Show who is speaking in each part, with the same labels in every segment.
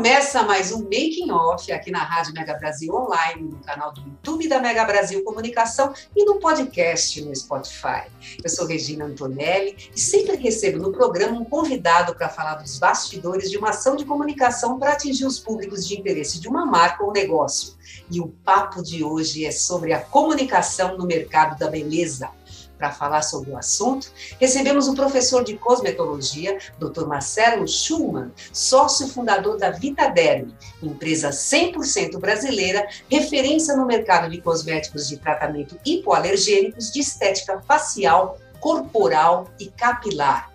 Speaker 1: Começa mais um Making Off aqui na Rádio Mega Brasil Online, no canal do YouTube da Mega Brasil Comunicação e no podcast no Spotify. Eu sou Regina Antonelli e sempre recebo no programa um convidado para falar dos bastidores de uma ação de comunicação para atingir os públicos de interesse de uma marca ou negócio. E o papo de hoje é sobre a comunicação no mercado da beleza para falar sobre o assunto, recebemos o professor de cosmetologia, Dr. Marcelo Schumann, sócio fundador da Vitaderm, empresa 100% brasileira, referência no mercado de cosméticos de tratamento hipoalergênicos de estética facial, corporal e capilar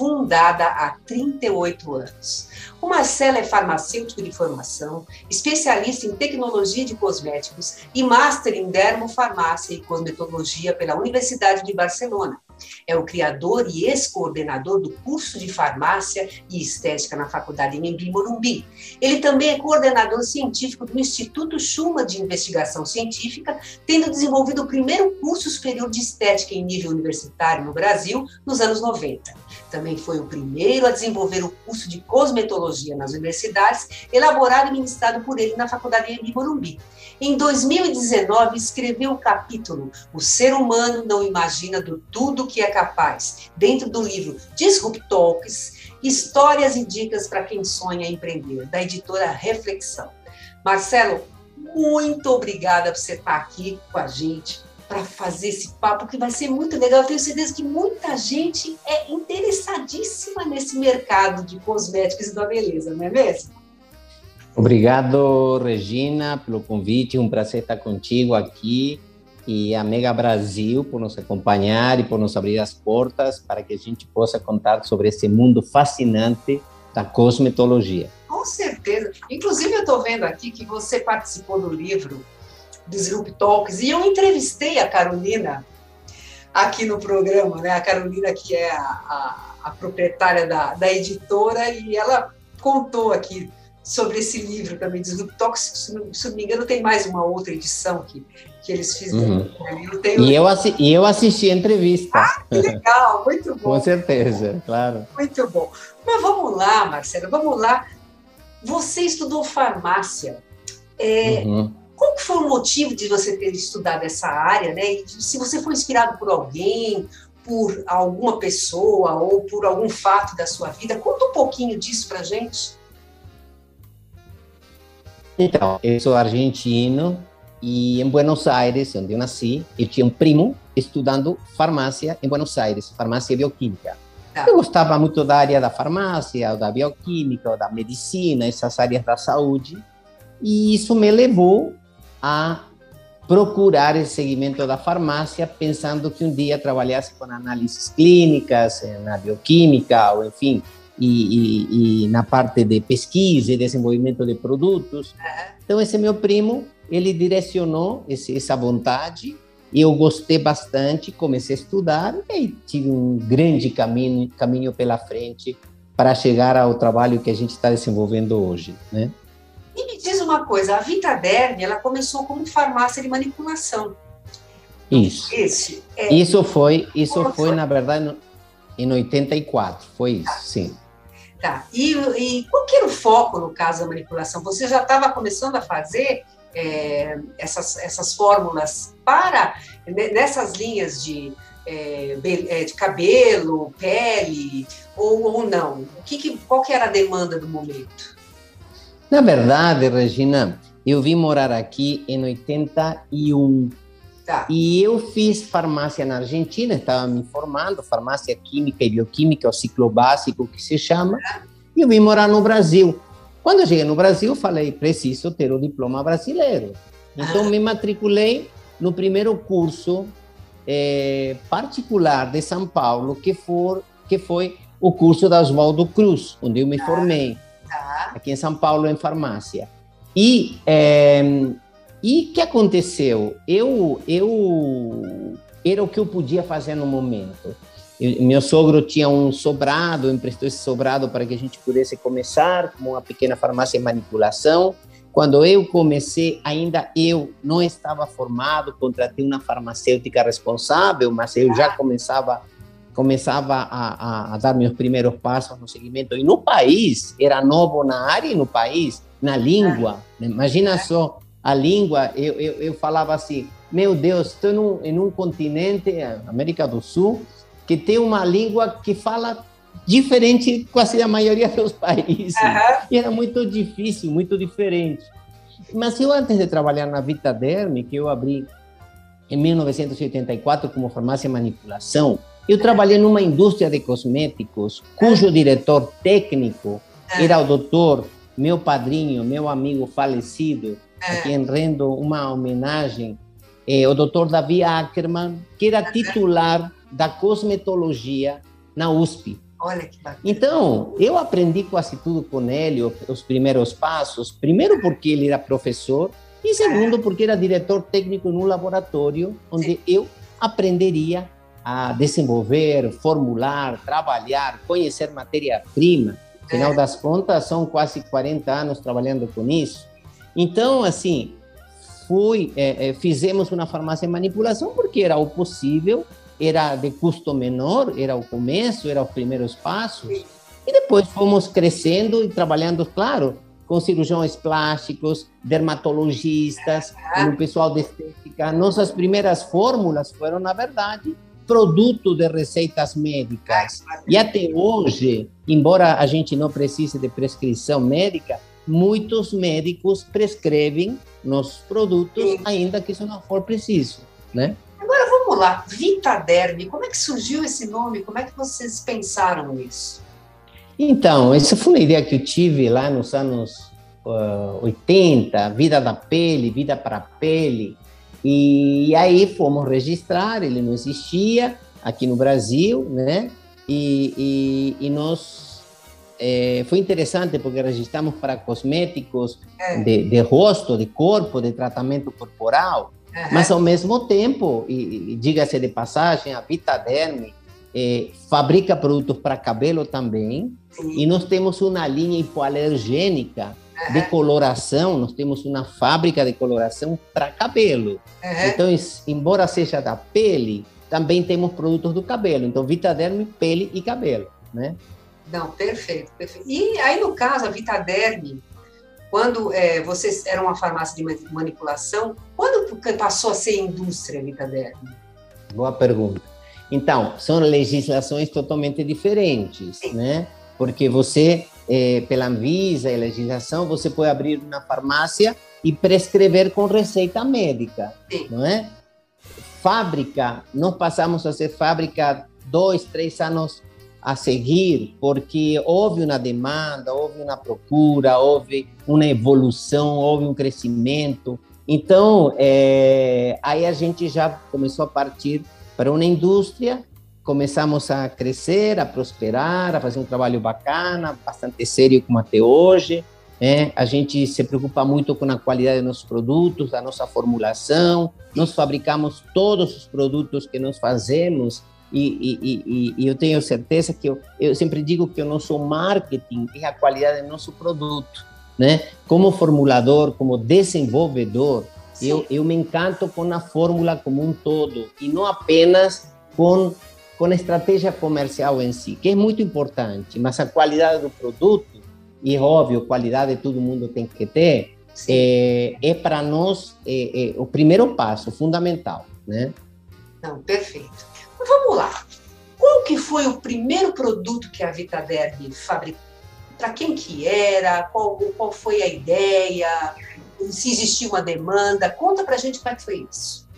Speaker 1: fundada há 38 anos. O Marcelo é farmacêutico de formação, especialista em tecnologia de cosméticos e master em dermofarmácia e cosmetologia pela Universidade de Barcelona. É o criador e ex-coordenador do curso de farmácia e estética na Faculdade Embi Morumbi. Ele também é coordenador científico do Instituto Schumann de Investigação Científica, tendo desenvolvido o primeiro curso superior de estética em nível universitário no Brasil nos anos 90. Também foi o primeiro a desenvolver o curso de cosmetologia nas universidades, elaborado e ministrado por ele na Faculdade de Morumbi. Em 2019, escreveu o capítulo O Ser Humano Não Imagina do Tudo que é Capaz, dentro do livro Disrupt Talks, Histórias e Dicas para quem sonha empreender, da editora Reflexão. Marcelo, muito obrigada por você estar aqui com a gente para fazer esse papo, que vai ser muito legal. Eu tenho certeza que muita gente é interessadíssima nesse mercado de cosméticos e da beleza, não é mesmo?
Speaker 2: Obrigado, Regina, pelo convite. Um prazer estar contigo aqui e a Mega Brasil por nos acompanhar e por nos abrir as portas para que a gente possa contar sobre esse mundo fascinante da cosmetologia.
Speaker 1: Com certeza. Inclusive, eu estou vendo aqui que você participou do livro Disrupt Talks, e eu entrevistei a Carolina aqui no programa, né? A Carolina, que é a, a, a proprietária da, da editora, e ela contou aqui sobre esse livro também, Disrupt Talks, se não, se não me engano, tem mais uma outra edição que, que eles fizeram. Uhum.
Speaker 2: Né? Eu tenho... e, eu e eu assisti a entrevista.
Speaker 1: Ah, que legal, muito bom.
Speaker 2: Com certeza, claro.
Speaker 1: Muito bom. Mas vamos lá, Marcelo, vamos lá. Você estudou farmácia. É, uhum. Qual foi o motivo de você ter estudado essa área, né? E se você foi inspirado por alguém, por alguma pessoa ou por algum fato da sua vida, conta um pouquinho disso para gente.
Speaker 2: Então, eu sou argentino e em Buenos Aires, onde eu nasci, eu tinha um primo estudando farmácia em Buenos Aires, farmácia bioquímica. Tá. Eu gostava muito da área da farmácia, da bioquímica, da medicina, essas áreas da saúde, e isso me levou a procurar esse segmento da farmácia, pensando que um dia trabalhasse com análises clínicas, na bioquímica, ou enfim, e, e, e na parte de pesquisa e desenvolvimento de produtos. Então, esse meu primo, ele direcionou esse, essa vontade, e eu gostei bastante, comecei a estudar, e tive um grande caminho, caminho pela frente para chegar ao trabalho que a gente está desenvolvendo hoje, né?
Speaker 1: E me diz uma coisa, a Vitaderm, ela começou como farmácia de manipulação.
Speaker 2: Isso. Esse, é, isso foi, isso foi, foi, na verdade, em 84, foi isso, sim.
Speaker 1: Tá. E, e qual que era o foco, no caso da manipulação? Você já estava começando a fazer é, essas, essas fórmulas para, nessas linhas de, é, é, de cabelo, pele, ou, ou não? O que, que, qual que era a demanda do momento?
Speaker 2: Na verdade, Regina, eu vim morar aqui em 81. Tá. E eu fiz farmácia na Argentina, estava me formando, farmácia química e bioquímica, o ciclo básico que se chama, e eu vim morar no Brasil. Quando eu cheguei no Brasil, falei, preciso ter o diploma brasileiro. Então, me matriculei no primeiro curso é, particular de São Paulo, que, for, que foi o curso da Oswaldo Cruz, onde eu me formei, tá. aqui em São Paulo, em farmácia. E é, e que aconteceu? Eu, eu era o que eu podia fazer no momento. Eu, meu sogro tinha um sobrado, emprestou esse sobrado para que a gente pudesse começar como uma pequena farmácia de manipulação. Quando eu comecei, ainda eu não estava formado, contratei uma farmacêutica responsável, mas eu já começava começava a, a, a, dar meus primeiros passos no segmento. E no país, era novo na área e no país, na língua. Imagina só, a língua, eu, eu, eu falava assim, meu Deus, estou em um continente, América do Sul, que tem uma língua que fala diferente quase da maioria dos países. Uhum. E era muito difícil, muito diferente. Mas eu, antes de trabalhar na Vitaderm, que eu abri em 1984 como farmácia manipulação, eu trabalhei numa indústria de cosméticos, cujo diretor técnico era o doutor, meu padrinho, meu amigo falecido, a quem rendo uma homenagem, é o doutor Davi Ackerman, que era titular da cosmetologia na USP.
Speaker 1: Olha que bacana.
Speaker 2: Então, eu aprendi quase tudo com ele, os primeiros passos. Primeiro, porque ele era professor, e segundo, porque era diretor técnico no laboratório, onde Sim. eu aprenderia a desenvolver, formular, trabalhar, conhecer matéria-prima. Afinal é. das contas, são quase 40 anos trabalhando com isso. Então, assim, fui, é, é, fizemos uma farmácia de manipulação porque era o possível, era de custo menor, era o começo, era os primeiros passos. E depois fomos crescendo e trabalhando, claro, com cirurgiões plásticos, dermatologistas, com o pessoal de estética. Nossas primeiras fórmulas foram, na verdade, produto de receitas médicas. E até hoje, embora a gente não precise de prescrição médica, muitos médicos prescrevem nossos produtos, Sim. ainda que isso não for preciso, né?
Speaker 1: Agora vamos lá, Vitaderm, como é que surgiu esse nome? Como é que vocês pensaram nisso?
Speaker 2: Então, essa foi uma ideia que eu tive lá nos anos uh, 80, vida da pele, vida para pele. E aí fomos registrar, ele não existia aqui no Brasil, né? E, e, e nós é, foi interessante porque registramos para cosméticos é. de, de, rosto, de corpo, de tratamento corporal, uhum. mas ao mesmo tempo, e, e diga-se de passagem, a Vitaderm é, fabrica produtos para cabelo também, Sim. e nós temos uma linha hipoalergênica de coloração, nós temos uma fábrica de coloração para cabelo. Uhum. Então, embora seja da pele, também temos produtos do cabelo. Então, Vitaderm, pele e cabelo, né?
Speaker 1: Não, perfeito, perfeito. E aí, no caso, a Vitaderm, quando é, vocês eram uma farmácia de manipulação, quando passou a ser indústria Vitaderm?
Speaker 2: Boa pergunta. Então, são legislações totalmente diferentes, Sim. né? Porque você é, pela Anvisa e legislação, você pode abrir uma farmácia e prescrever com receita médica, Sim. não é? Fábrica, nós passamos a ser fábrica dois, três anos a seguir, porque houve uma demanda, houve uma procura, houve uma evolução, houve um crescimento. Então, é, aí a gente já começou a partir para uma indústria começamos a crescer, a prosperar, a fazer um trabalho bacana, bastante sério como até hoje. É, a gente se preocupa muito com a qualidade dos nossos produtos, da nossa formulação. Nós fabricamos todos os produtos que nós fazemos e, e, e, e eu tenho certeza que eu, eu, sempre digo que o nosso marketing é a qualidade do nosso produto, né? Como formulador, como desenvolvedor, eu, eu me encanto com a fórmula como um todo e não apenas com com a estratégia comercial em si, que é muito importante, mas a qualidade do produto, e óbvio, qualidade todo mundo tem que ter, é, é para nós é, é, o primeiro passo, fundamental, né?
Speaker 1: Não, perfeito. Vamos lá. Qual que foi o primeiro produto que a Vitaderm fabricou? Para quem que era? Qual, qual foi a ideia? Se existia uma demanda? Conta para a gente como é que foi isso.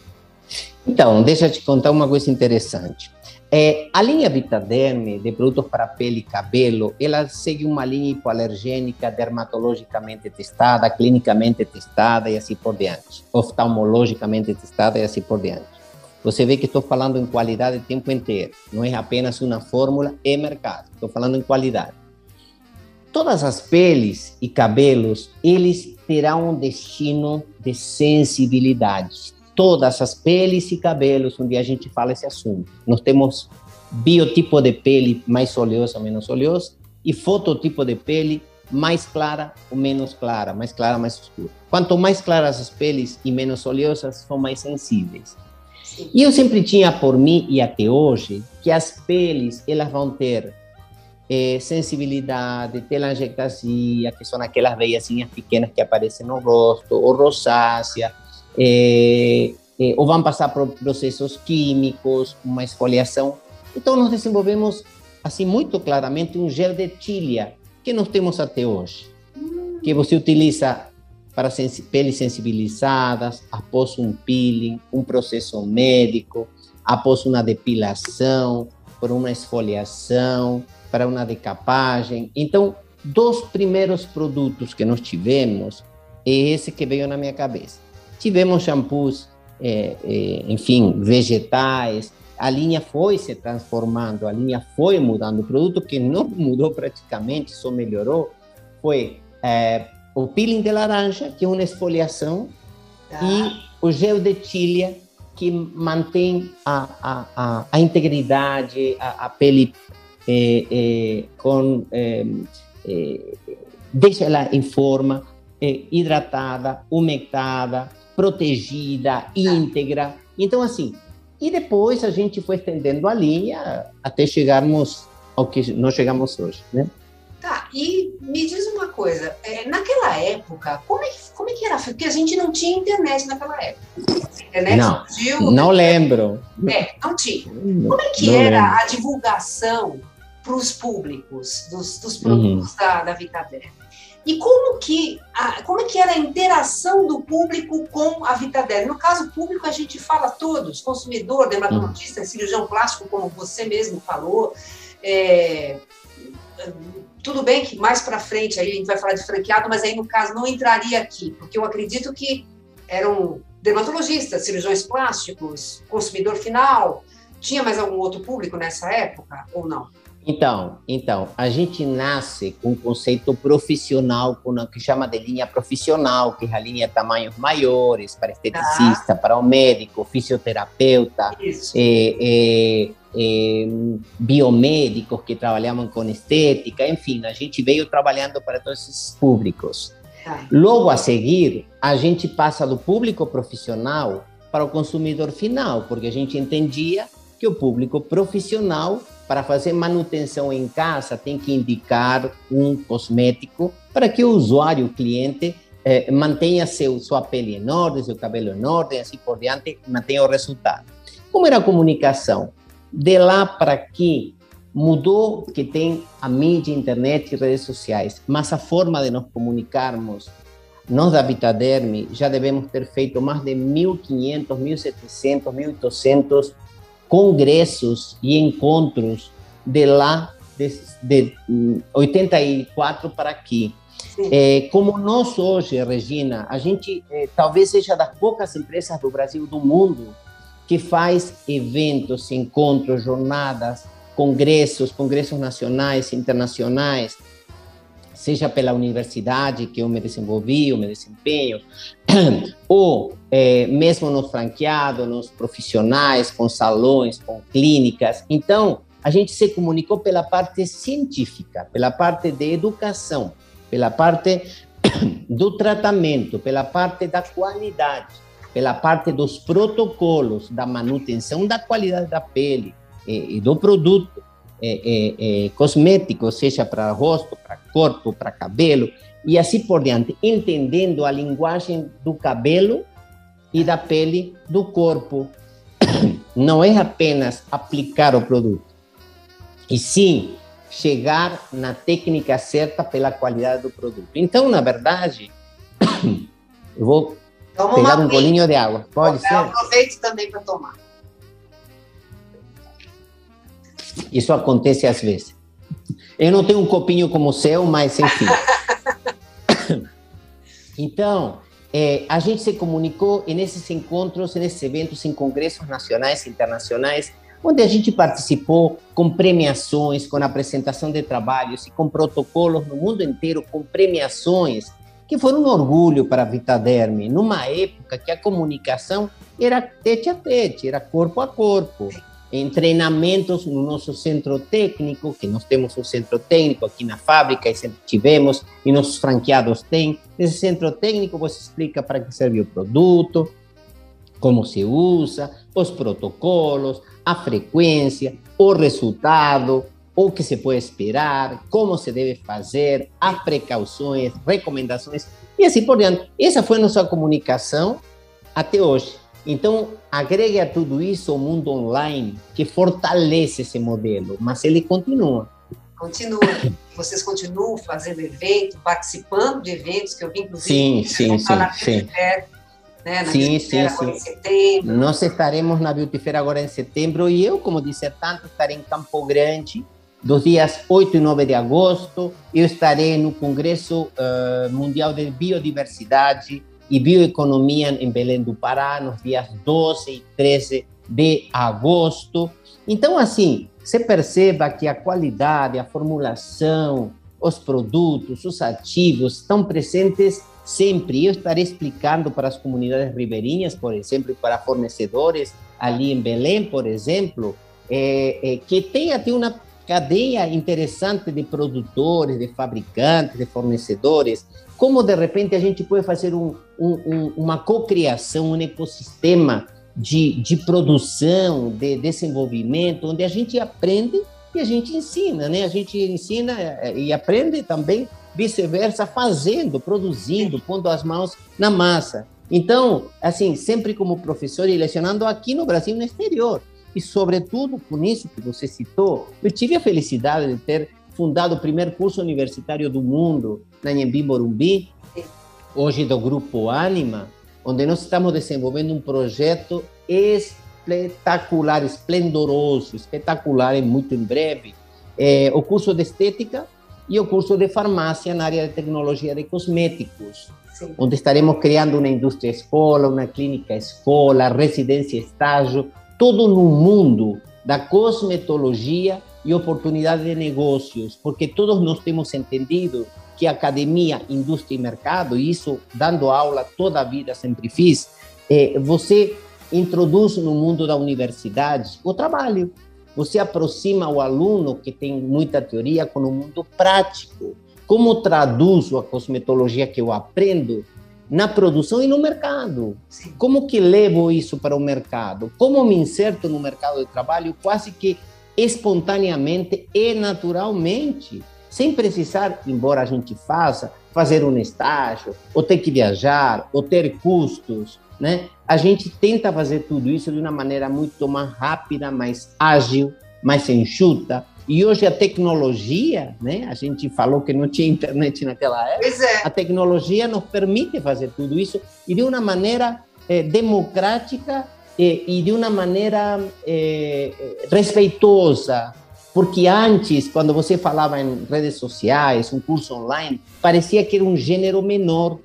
Speaker 2: Então, deixa eu te contar uma coisa interessante. É, a linha Vitaderm de produtos para pele e cabelo, ela segue uma linha hipoalergênica dermatologicamente testada, clinicamente testada e assim por diante, oftalmologicamente testada e assim por diante. Você vê que estou falando em qualidade o tempo inteiro. Não é apenas uma fórmula e mercado. Estou falando em qualidade. Todas as peles e cabelos, eles terão um destino de sensibilidade. Todas as peles e cabelos, um dia a gente fala esse assunto. Nós temos biotipo de pele mais oleosa, menos oleosa, e fototipo de pele mais clara ou menos clara, mais clara, mais escura. Quanto mais claras as peles e menos oleosas, são mais sensíveis. E eu sempre tinha por mim, e até hoje, que as peles elas vão ter é, sensibilidade, telangiectasia, que são aquelas veiazinhas pequenas que aparecem no rosto, ou rosácea, é, é, ou vão passar por processos químicos, uma esfoliação. Então, nós desenvolvemos, assim, muito claramente, um gel de tilha, que nós temos até hoje, que você utiliza para peles sensibilizadas, após um peeling, um processo médico, após uma depilação, por uma esfoliação, para uma decapagem. Então, dos primeiros produtos que nós tivemos, é esse que veio na minha cabeça. Tivemos shampoos, é, é, enfim, vegetais, a linha foi se transformando, a linha foi mudando. O produto que não mudou praticamente, só melhorou, foi é, o peeling de laranja, que é uma esfoliação, ah. e o gel de tilha, que mantém a, a, a, a integridade, a, a pele é, é, com, é, deixa ela em forma, hidratada, umectada, protegida, íntegra. Então, assim, e depois a gente foi estendendo a linha até chegarmos ao que nós chegamos hoje, né?
Speaker 1: E me diz uma coisa, é, naquela época, como é, que, como é que era? Porque a gente não tinha internet naquela época. A internet
Speaker 2: não, surgiu. Não lembro.
Speaker 1: É, não tinha. Como é que não era lembro. a divulgação para os públicos dos, dos produtos uhum. da, da Vitader? E como que, a, como é que era a interação do público com a Vitader? No caso público, a gente fala todos, consumidor, dermatologista, uhum. cirurgião plástico, como você mesmo falou, é, tudo bem que mais para frente aí a gente vai falar de franqueado, mas aí no caso não entraria aqui, porque eu acredito que eram dermatologistas, cirurgiões plásticos, consumidor final. Tinha mais algum outro público nessa época ou não?
Speaker 2: Então, então, a gente nasce com um conceito profissional, que chama de linha profissional, que é a linha tamanhos maiores, para esteticista, ah. para o médico, fisioterapeuta, é, é, é, biomédicos que trabalhavam com estética, enfim, a gente veio trabalhando para todos esses públicos. Ah. Logo a seguir, a gente passa do público profissional para o consumidor final, porque a gente entendia que o público profissional para fazer manutenção em casa, tem que indicar um cosmético para que o usuário, o cliente, eh, mantenha seu, sua pele em ordem, seu cabelo em ordem, assim por diante, mantenha o resultado. Como era a comunicação? De lá para aqui, mudou que tem a mídia, internet e redes sociais, mas a forma de nos comunicarmos, nós da Vitaderme já devemos ter feito mais de 1.500, 1.700, 1.800 congressos e encontros de lá, de, de 84 para aqui. É, como nós hoje, Regina, a gente é, talvez seja das poucas empresas do Brasil, do mundo, que faz eventos, encontros, jornadas, congressos, congressos nacionais, internacionais, seja pela universidade que eu me desenvolvi, eu me desempenho, ou é, mesmo nos franqueados, nos profissionais, com salões, com clínicas. Então, a gente se comunicou pela parte científica, pela parte de educação, pela parte do tratamento, pela parte da qualidade, pela parte dos protocolos da manutenção da qualidade da pele e, e do produto é, é, cosmético, seja para rosto, para corpo, para cabelo, e assim por diante, entendendo a linguagem do cabelo e da pele do corpo. Não é apenas aplicar o produto, e sim chegar na técnica certa pela qualidade do produto. Então, na verdade, eu vou Toma pegar um golinho de água. Pode ser?
Speaker 1: Aproveite também para tomar.
Speaker 2: Isso acontece às vezes. Eu não tenho um copinho como o seu, mas enfim. então, é, a gente se comunicou nesses encontros, nesses eventos, em congressos nacionais e internacionais, onde a gente participou com premiações, com apresentação de trabalhos e com protocolos no mundo inteiro, com premiações que foram um orgulho para a Vitaderme, numa época que a comunicação era tete a tete, era corpo a corpo. Em treinamentos no nosso centro técnico, que nós temos um centro técnico aqui na fábrica e sempre tivemos, e nossos franqueados têm. Nesse centro técnico você explica para que serve o produto, como se usa, os protocolos, a frequência, o resultado, o que se pode esperar, como se deve fazer, as precauções, recomendações e assim por diante. Essa foi a nossa comunicação até hoje. Então, agregue a tudo isso o mundo online, que fortalece esse modelo, mas ele continua.
Speaker 1: Continua. Vocês continuam fazendo evento, participando de eventos, que eu vi, inclusive,
Speaker 2: sim, sim, sim, sim.
Speaker 1: Né,
Speaker 2: sim, sim, sim. Nós estaremos na Beauty Fair agora em setembro e eu, como disse tanto, estarei em Campo Grande dos dias 8 e 9 de agosto. Eu estarei no Congresso uh, Mundial de Biodiversidade e Bioeconomia em Belém do Pará, nos dias 12 e 13 de agosto. Então, assim, você perceba que a qualidade, a formulação, os produtos, os ativos estão presentes sempre. Eu estarei explicando para as comunidades ribeirinhas, por exemplo, para fornecedores ali em Belém, por exemplo, é, é, que tem até uma cadeia interessante de produtores, de fabricantes, de fornecedores, como de repente a gente pode fazer um, um, uma cocriação, um ecossistema de, de produção, de desenvolvimento, onde a gente aprende e a gente ensina, né? A gente ensina eh, e aprende também vice-versa, fazendo, produzindo, pondo as mãos na massa. Então, assim, sempre como professor e lecionando aqui no Brasil no exterior. E, sobretudo, com isso que você citou, eu tive a felicidade de ter fundado o primeiro curso universitário do mundo na Nhembi Morumbi, hoje do Grupo Anima, onde nós estamos desenvolvendo um projeto espetacular, esplendoroso, espetacular, e muito em breve, é, o curso de estética e o curso de farmácia na área de tecnologia de cosméticos, Sim. onde estaremos criando uma indústria escola, uma clínica escola, residência estágio, todo no mundo da cosmetologia e oportunidade de negócios, porque todos nós temos entendido que academia, indústria e mercado, e isso dando aula toda a vida sempre fiz, é, você introduz no mundo da universidade o trabalho. Você aproxima o aluno que tem muita teoria com o mundo prático. Como traduzo a cosmetologia que eu aprendo na produção e no mercado. Como que levo isso para o mercado? Como me inserto no mercado de trabalho quase que espontaneamente e naturalmente, sem precisar, embora a gente faça, fazer um estágio, ou ter que viajar, ou ter custos, né? A gente tenta fazer tudo isso de uma maneira muito mais rápida, mais ágil, mais enxuta, e hoje a tecnologia, né? A gente falou que não tinha internet naquela época. É. A tecnologia nos permite fazer tudo isso e de uma maneira eh, democrática eh, e de uma maneira eh, respeitosa. Porque antes, quando você falava em redes sociais, um curso online, parecia que era um gênero menor.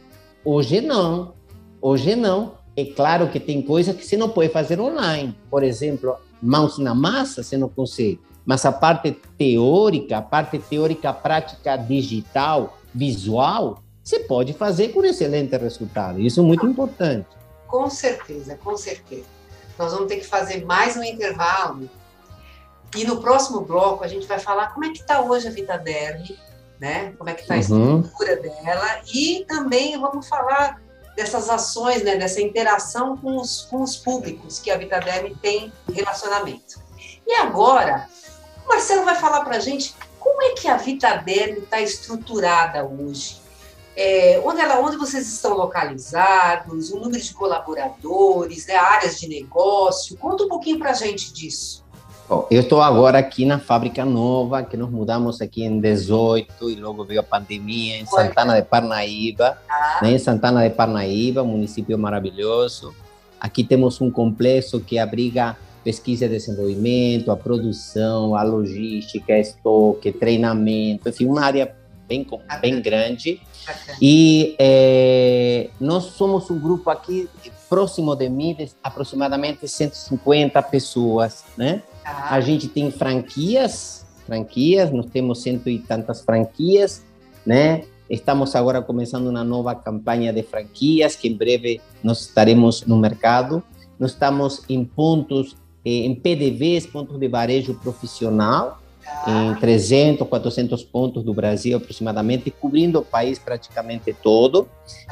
Speaker 2: Hoje não. Hoje não. É claro que tem coisas que você não pode fazer online. Por exemplo, mãos na massa, você não consegue mas a parte teórica, a parte teórica prática digital, visual, você pode fazer com excelente resultado. Isso é muito importante.
Speaker 1: Com certeza, com certeza. Nós vamos ter que fazer mais um intervalo. E no próximo bloco a gente vai falar como é que está hoje a Vitaderm, né? Como é que está a uhum. estrutura dela e também vamos falar dessas ações, né? Dessa interação com os, com os públicos que a Vitaderm tem relacionamento. E agora o Marcelo vai falar para a gente como é que a Vitaderm está estruturada hoje. É, onde, ela, onde vocês estão localizados, o número de colaboradores, né, áreas de negócio. Conta um pouquinho para a gente disso.
Speaker 2: Bom, eu estou agora aqui na fábrica nova, que nós mudamos aqui em 18 e logo veio a pandemia em Santana de Parnaíba, ah. né, em Santana de Parnaíba, município maravilhoso. Aqui temos um complexo que abriga pesquisa e desenvolvimento, a produção, a logística, estoque, treinamento, enfim, uma área bem, bem grande. E é, nós somos um grupo aqui próximo de mim, de aproximadamente 150 pessoas, né? Ah. A gente tem franquias, franquias, nós temos cento e tantas franquias, né? Estamos agora começando uma nova campanha de franquias, que em breve nós estaremos no mercado. Nós estamos em pontos, em PDVs, pontos de varejo profissional, em 300, 400 pontos do Brasil aproximadamente, cobrindo o país praticamente todo,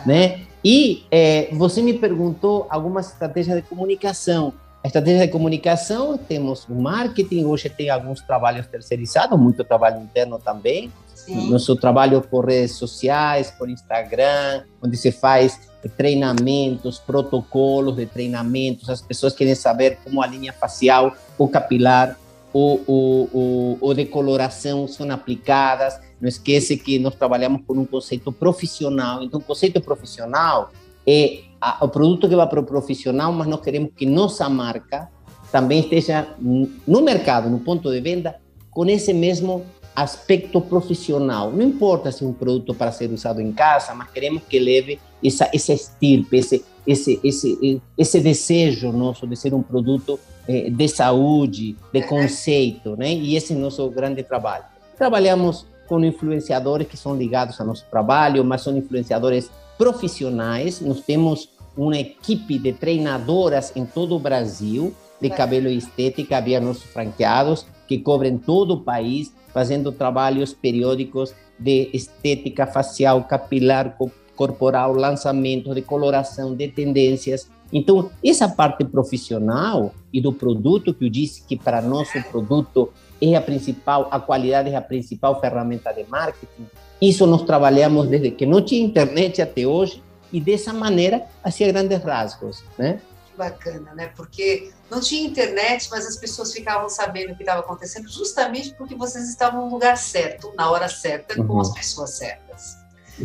Speaker 2: né? E é, você me perguntou algumas estratégias de comunicação. A estratégia de comunicação, temos o marketing, hoje tem alguns trabalhos terceirizados, muito trabalho interno também, Sim. Nosso trabalho por redes sociais, por Instagram, onde se faz treinamentos, protocolos de treinamentos. As pessoas querem saber como a linha facial, o capilar, o, o, o, o decoloração são aplicadas. Não esqueça que nós trabalhamos com um conceito profissional. Então, o conceito profissional é o produto que vai para o profissional, mas nós queremos que nossa marca também esteja no mercado, no ponto de venda, com esse mesmo aspecto profissional. Não importa se é um produto para ser usado em casa, mas queremos que leve essa, essa estirpe, esse, esse, esse, esse desejo nosso de ser um produto eh, de saúde, de conceito, né? E esse é o nosso grande trabalho. Trabalhamos com influenciadores que são ligados ao nosso trabalho, mas são influenciadores profissionais. Nós temos uma equipe de treinadoras em todo o Brasil de cabelo e estética, havia nossos franqueados que cobrem todo o país fazendo trabalhos periódicos de estética facial, capilar, corporal, lançamento, de coloração, de tendências. Então, essa parte profissional e do produto que eu disse que para nosso produto é a principal, a qualidade é a principal ferramenta de marketing. Isso nós trabalhamos desde que não tinha internet até hoje e dessa maneira, assim, grandes rasgos, né?
Speaker 1: Bacana, né? Porque não tinha internet, mas as pessoas ficavam sabendo o que estava acontecendo justamente porque vocês estavam no lugar certo, na hora certa, uhum. com as pessoas certas.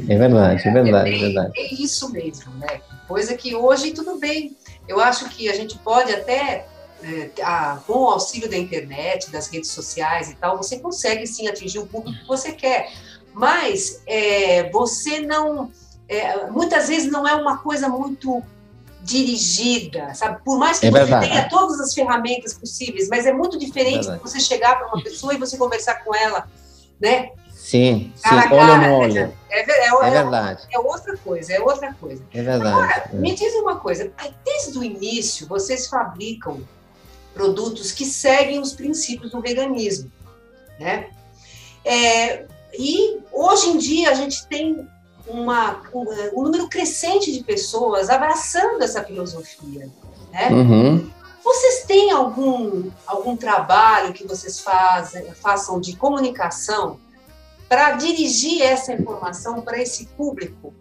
Speaker 2: É verdade, é, verdade, é, bem, é verdade.
Speaker 1: É isso mesmo, né? Coisa que hoje tudo bem. Eu acho que a gente pode até é, a, com o auxílio da internet, das redes sociais e tal, você consegue sim atingir o público que você quer. Mas é, você não. É, muitas vezes não é uma coisa muito dirigida, sabe? Por mais que é você verdade. tenha todas as ferramentas possíveis, mas é muito diferente é você chegar para uma pessoa e você conversar com ela, né?
Speaker 2: Sim, cara sim, cara, olho no olho. Né?
Speaker 1: É, é, é, é, verdade. É outra coisa, é outra coisa.
Speaker 2: É verdade.
Speaker 1: Agora, é. me diz uma coisa, desde o início vocês fabricam produtos que seguem os princípios do veganismo, né? É, e hoje em dia a gente tem uma, um, um, número crescente de pessoas abraçando essa filosofia. Né? Uhum. Vocês têm algum, algum trabalho que vocês fazem, façam de comunicação para dirigir essa informação para esse público?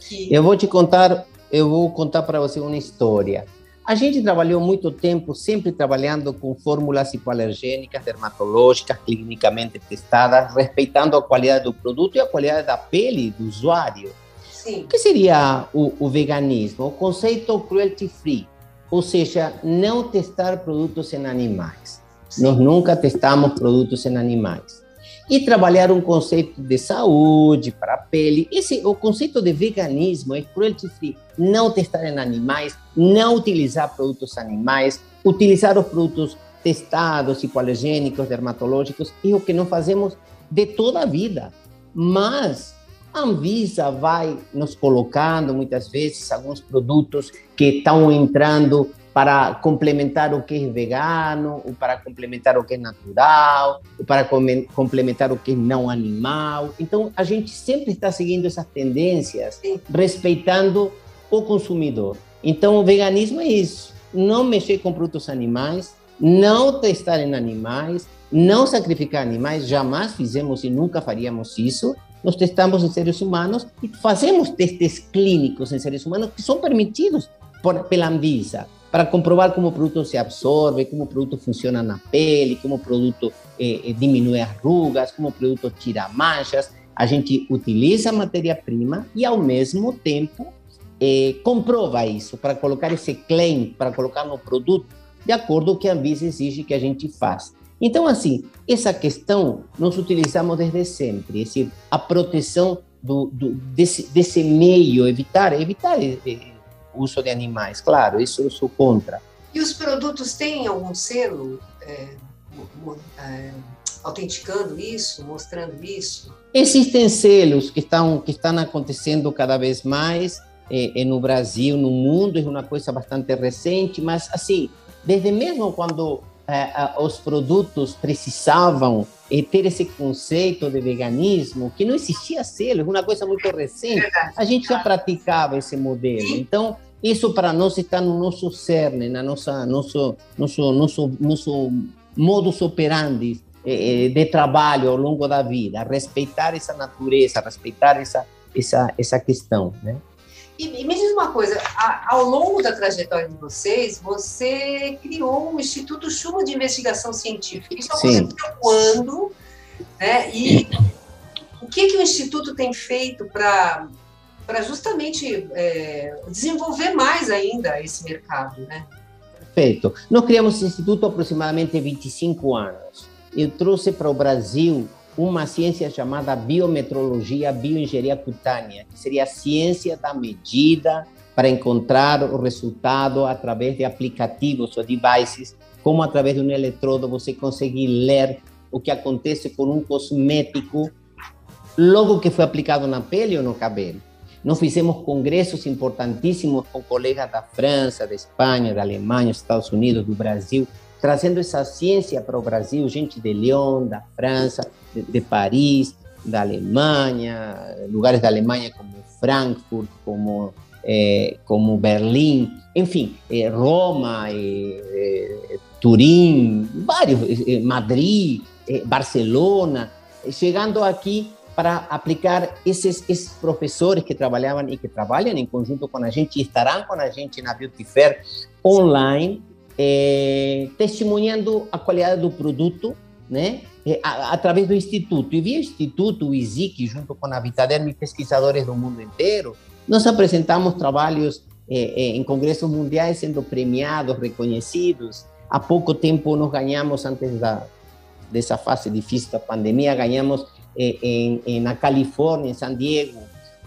Speaker 2: Que... Eu vou te contar, eu vou contar para você uma história. A gente trabalhou muito tempo sempre trabalhando com fórmulas hipoalergênicas, dermatológicas, clinicamente testadas, respeitando a qualidade do produto e a qualidade da pele do usuário. Sim. O que seria o, o veganismo? O conceito cruelty free, ou seja, não testar produtos em animais. Sim. Nós nunca testamos produtos em animais e trabalhar um conceito de saúde para a pele. Esse, o conceito de veganismo é cruelty free, não testar em animais, não utilizar produtos animais, utilizar os produtos testados, hipoalergênicos, dermatológicos, é o que não fazemos de toda a vida. Mas a Anvisa vai nos colocando muitas vezes alguns produtos que estão entrando para complementar o que é vegano, ou para complementar o que é natural, ou para complementar o que é não animal. Então, a gente sempre está seguindo essas tendências, respeitando o consumidor. Então, o veganismo é isso: não mexer com produtos animais, não testar em animais, não sacrificar animais. Jamais fizemos e nunca faríamos isso. Nós testamos em seres humanos e fazemos testes clínicos em seres humanos que são permitidos por, pela Anvisa para comprovar como o produto se absorve, como o produto funciona na pele, como o produto eh, eh, diminui as rugas, como o produto tira manchas. A gente utiliza a matéria-prima e, ao mesmo tempo, eh, comprova isso para colocar esse claim, para colocar no produto, de acordo com o que a Anvisa exige que a gente faça. Então, assim, essa questão nós utilizamos desde sempre, decir, a proteção do, do, desse, desse meio, evitar, evitar eh, uso de animais, claro, isso eu sou contra.
Speaker 1: E os produtos têm algum selo é, é, autenticando isso, mostrando isso?
Speaker 2: Existem selos que estão, que estão acontecendo cada vez mais é, no Brasil, no mundo, é uma coisa bastante recente, mas assim, desde mesmo quando os produtos precisavam ter esse conceito de veganismo, que não existia selo, é uma coisa muito recente. A gente já praticava esse modelo. Então, isso para nós está no nosso cerne, na nossa nosso nosso nosso nosso modus operandi de trabalho ao longo da vida, respeitar essa natureza, respeitar essa essa essa questão, né?
Speaker 1: E, e, me diz uma coisa, a, ao longo da trajetória de vocês, você criou o Instituto Chuva de Investigação Científica. Isso aconteceu quando? Né? E o que, que o Instituto tem feito para para justamente é, desenvolver mais ainda esse mercado, né?
Speaker 2: Perfeito. Nós criamos esse instituto há aproximadamente 25 anos. Eu trouxe para o Brasil uma ciência chamada biometrologia bioengenharia cutânea, que seria a ciência da medida para encontrar o resultado através de aplicativos ou devices, como através de um eletrodo você conseguir ler o que acontece com um cosmético logo que foi aplicado na pele ou no cabelo. Nós fizemos congressos importantíssimos com colegas da França, da Espanha, da Alemanha, Estados Unidos, do Brasil, trazendo essa ciência para o Brasil, gente de Lyon, da França, de, de Paris, da Alemanha, lugares da Alemanha como Frankfurt, como eh, como Berlim, enfim, eh, Roma, eh, Turim, vários, Madrid, Barcelona, chegando aqui para aplicar esses, esses professores que trabalhavam e que trabalham em conjunto com a gente e estarão com a gente na Beauty Fair online, é, testemunhando a qualidade do produto, né? A, através do Instituto. E via Instituto, o ISIC, junto com a Vitaderm pesquisadores do mundo inteiro, nós apresentamos trabalhos é, em congressos mundiais sendo premiados, reconhecidos. Há pouco tempo nós ganhamos, antes da, dessa fase difícil da pandemia, ganhamos em, em, na Califórnia, em San Diego,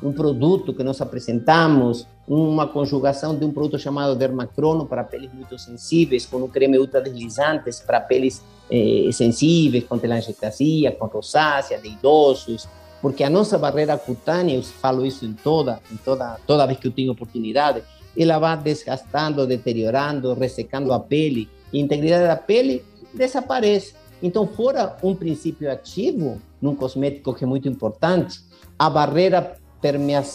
Speaker 2: um produto que nós apresentamos, uma conjugação de um produto chamado Dermacrono para peles muito sensíveis, com um creme ultra deslizantes para peles eh, sensíveis, com telangiectasia, com rosácea, de idosos, porque a nossa barreira cutânea, eu falo isso em toda, em toda, toda vez que eu tenho oportunidade, ela vai desgastando, deteriorando, ressecando a pele, a integridade da pele desaparece. Então, fora um princípio ativo, num cosmético que é muito importante, a barreira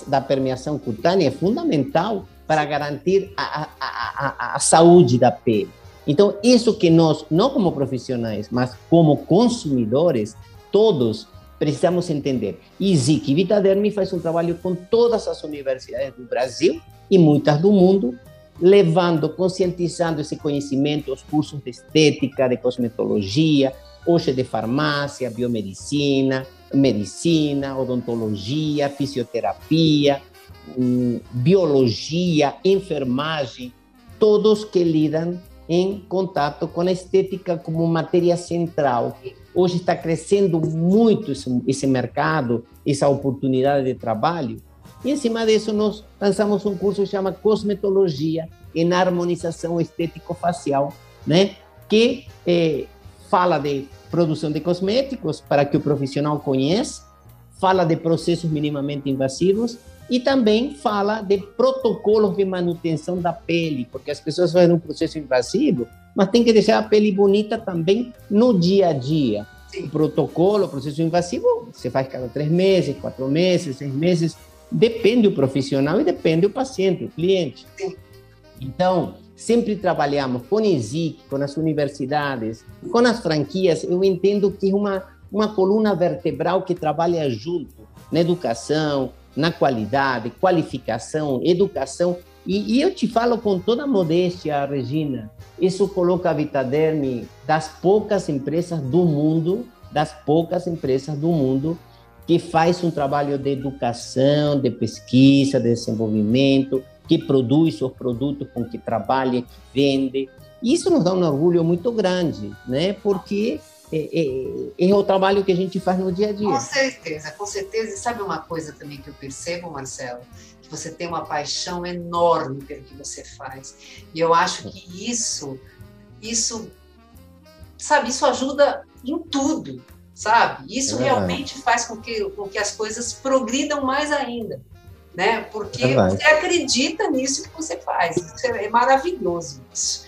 Speaker 2: da permeação cutânea é fundamental para garantir a, a, a, a, saúde da pele. Então, isso que nós, não como profissionais, mas como consumidores, todos precisamos entender. E Zic Vitadermi faz um trabalho com todas as universidades do Brasil e muitas do mundo, levando, conscientizando esse conhecimento, os cursos de estética, de cosmetologia, hoje de farmácia, biomedicina, medicina, odontologia, fisioterapia, hum, biologia, enfermagem, todos que lidam em contato com a estética como matéria central. Hoje está crescendo muito esse, esse mercado, essa oportunidade de trabalho. E, em cima disso, nós lançamos um curso que chama Cosmetologia em Harmonização Estético-Facial, né? que eh, fala de produção de cosméticos para que o profissional conheça, fala de processos minimamente invasivos e também fala de protocolos de manutenção da pele, porque as pessoas fazem um processo invasivo, mas tem que deixar a pele bonita também no dia a dia. O protocolo, o processo invasivo, você faz cada três meses, quatro meses, seis meses, depende do profissional e depende do paciente, o cliente. Então, sempre trabalhamos com ESIC, com as universidades, com as franquias. Eu entendo que é uma, uma coluna vertebral que trabalha junto na educação, na qualidade, qualificação, educação. E, e eu te falo com toda modéstia, Regina, isso coloca a Vitaderm das poucas empresas do mundo, das poucas empresas do mundo que faz um trabalho de educação, de pesquisa, de desenvolvimento, que produz seus produtos, com que trabalha, que vende. Isso nos dá um orgulho muito grande, né? Porque é, é, é, o trabalho que a gente faz no dia a dia.
Speaker 1: Com certeza, com certeza. E sabe uma coisa também que eu percebo, Marcelo? Que você tem uma paixão enorme pelo que você faz. E eu acho que isso, isso, sabe, isso ajuda em tudo, sabe? Isso é realmente faz com que, com que as coisas progridam mais ainda. Né? Porque é você acredita nisso que você faz. Isso é maravilhoso isso.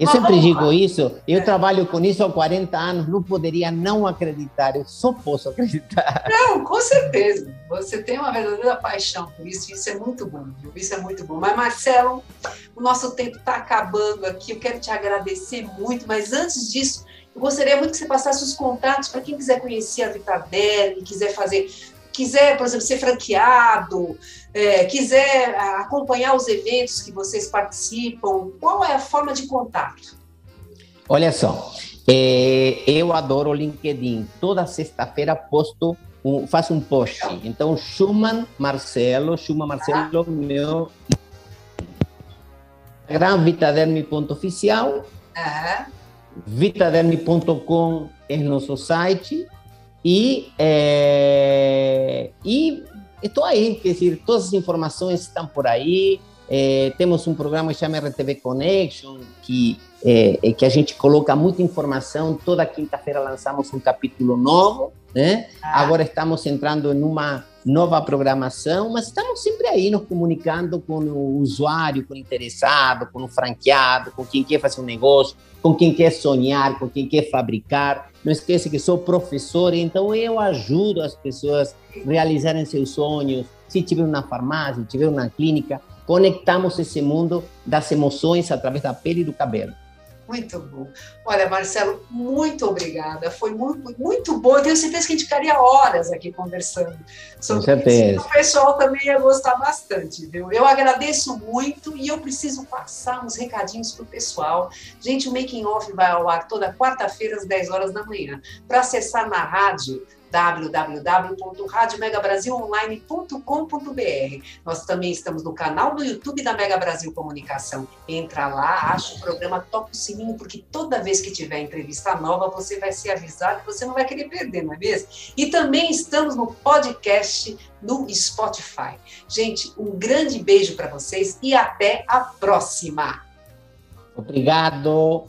Speaker 2: Eu sempre digo isso, eu é. trabalho com isso há 40 anos, não poderia não acreditar, eu só posso acreditar.
Speaker 1: Não, com certeza. Você tem uma verdadeira paixão por isso, isso é muito bom, viu? Isso é muito bom. Mas, Marcelo, o nosso tempo está acabando aqui, eu quero te agradecer muito, mas antes disso, eu gostaria muito que você passasse os contatos para quem quiser conhecer a Vitaderm, quiser fazer quiser, por exemplo, ser franqueado, é, quiser acompanhar os eventos que vocês participam, qual é a forma de contato?
Speaker 2: Olha só, é, eu adoro o LinkedIn. Toda sexta-feira posto, um, faço um post. Então, Schumann Marcelo, Schumann Marcelo, ah. meu Instagram, vitaderme.oficial. Ah. Vitaderme.com é nosso site e, é, e estou aí, quer dizer, todas as informações estão por aí. É, temos um programa que chama RTV Connection, que, é, é, que a gente coloca muita informação. Toda quinta-feira lançamos um capítulo novo. Né? Ah. Agora estamos entrando em uma nova programação, mas estamos sempre aí nos comunicando com o usuário, com o interessado, com o franqueado, com quem quer fazer um negócio, com quem quer sonhar, com quem quer fabricar. Não esqueça que sou professor, então eu ajudo as pessoas a realizarem seus sonhos. Se tiver uma farmácia, se tiver uma clínica, conectamos esse mundo das emoções através da pele e do cabelo.
Speaker 1: Muito bom. Olha, Marcelo, muito obrigada. Foi muito, muito bom. Eu tenho certeza que a gente ficaria horas aqui conversando
Speaker 2: sobre Com certeza.
Speaker 1: isso. O pessoal também ia gostar bastante, viu? Eu agradeço muito e eu preciso passar uns recadinhos para o pessoal. Gente, o Making Off vai ao ar toda quarta-feira às 10 horas da manhã. Para acessar na rádio, www.radiomegabrasilonline.com.br. Nós também estamos no canal do YouTube da Mega Brasil Comunicação. Entra lá, acha o programa, toca o sininho, porque toda vez que tiver entrevista nova, você vai ser avisado e você não vai querer perder, não é mesmo? E também estamos no podcast no Spotify. Gente, um grande beijo para vocês e até a próxima.
Speaker 2: Obrigado.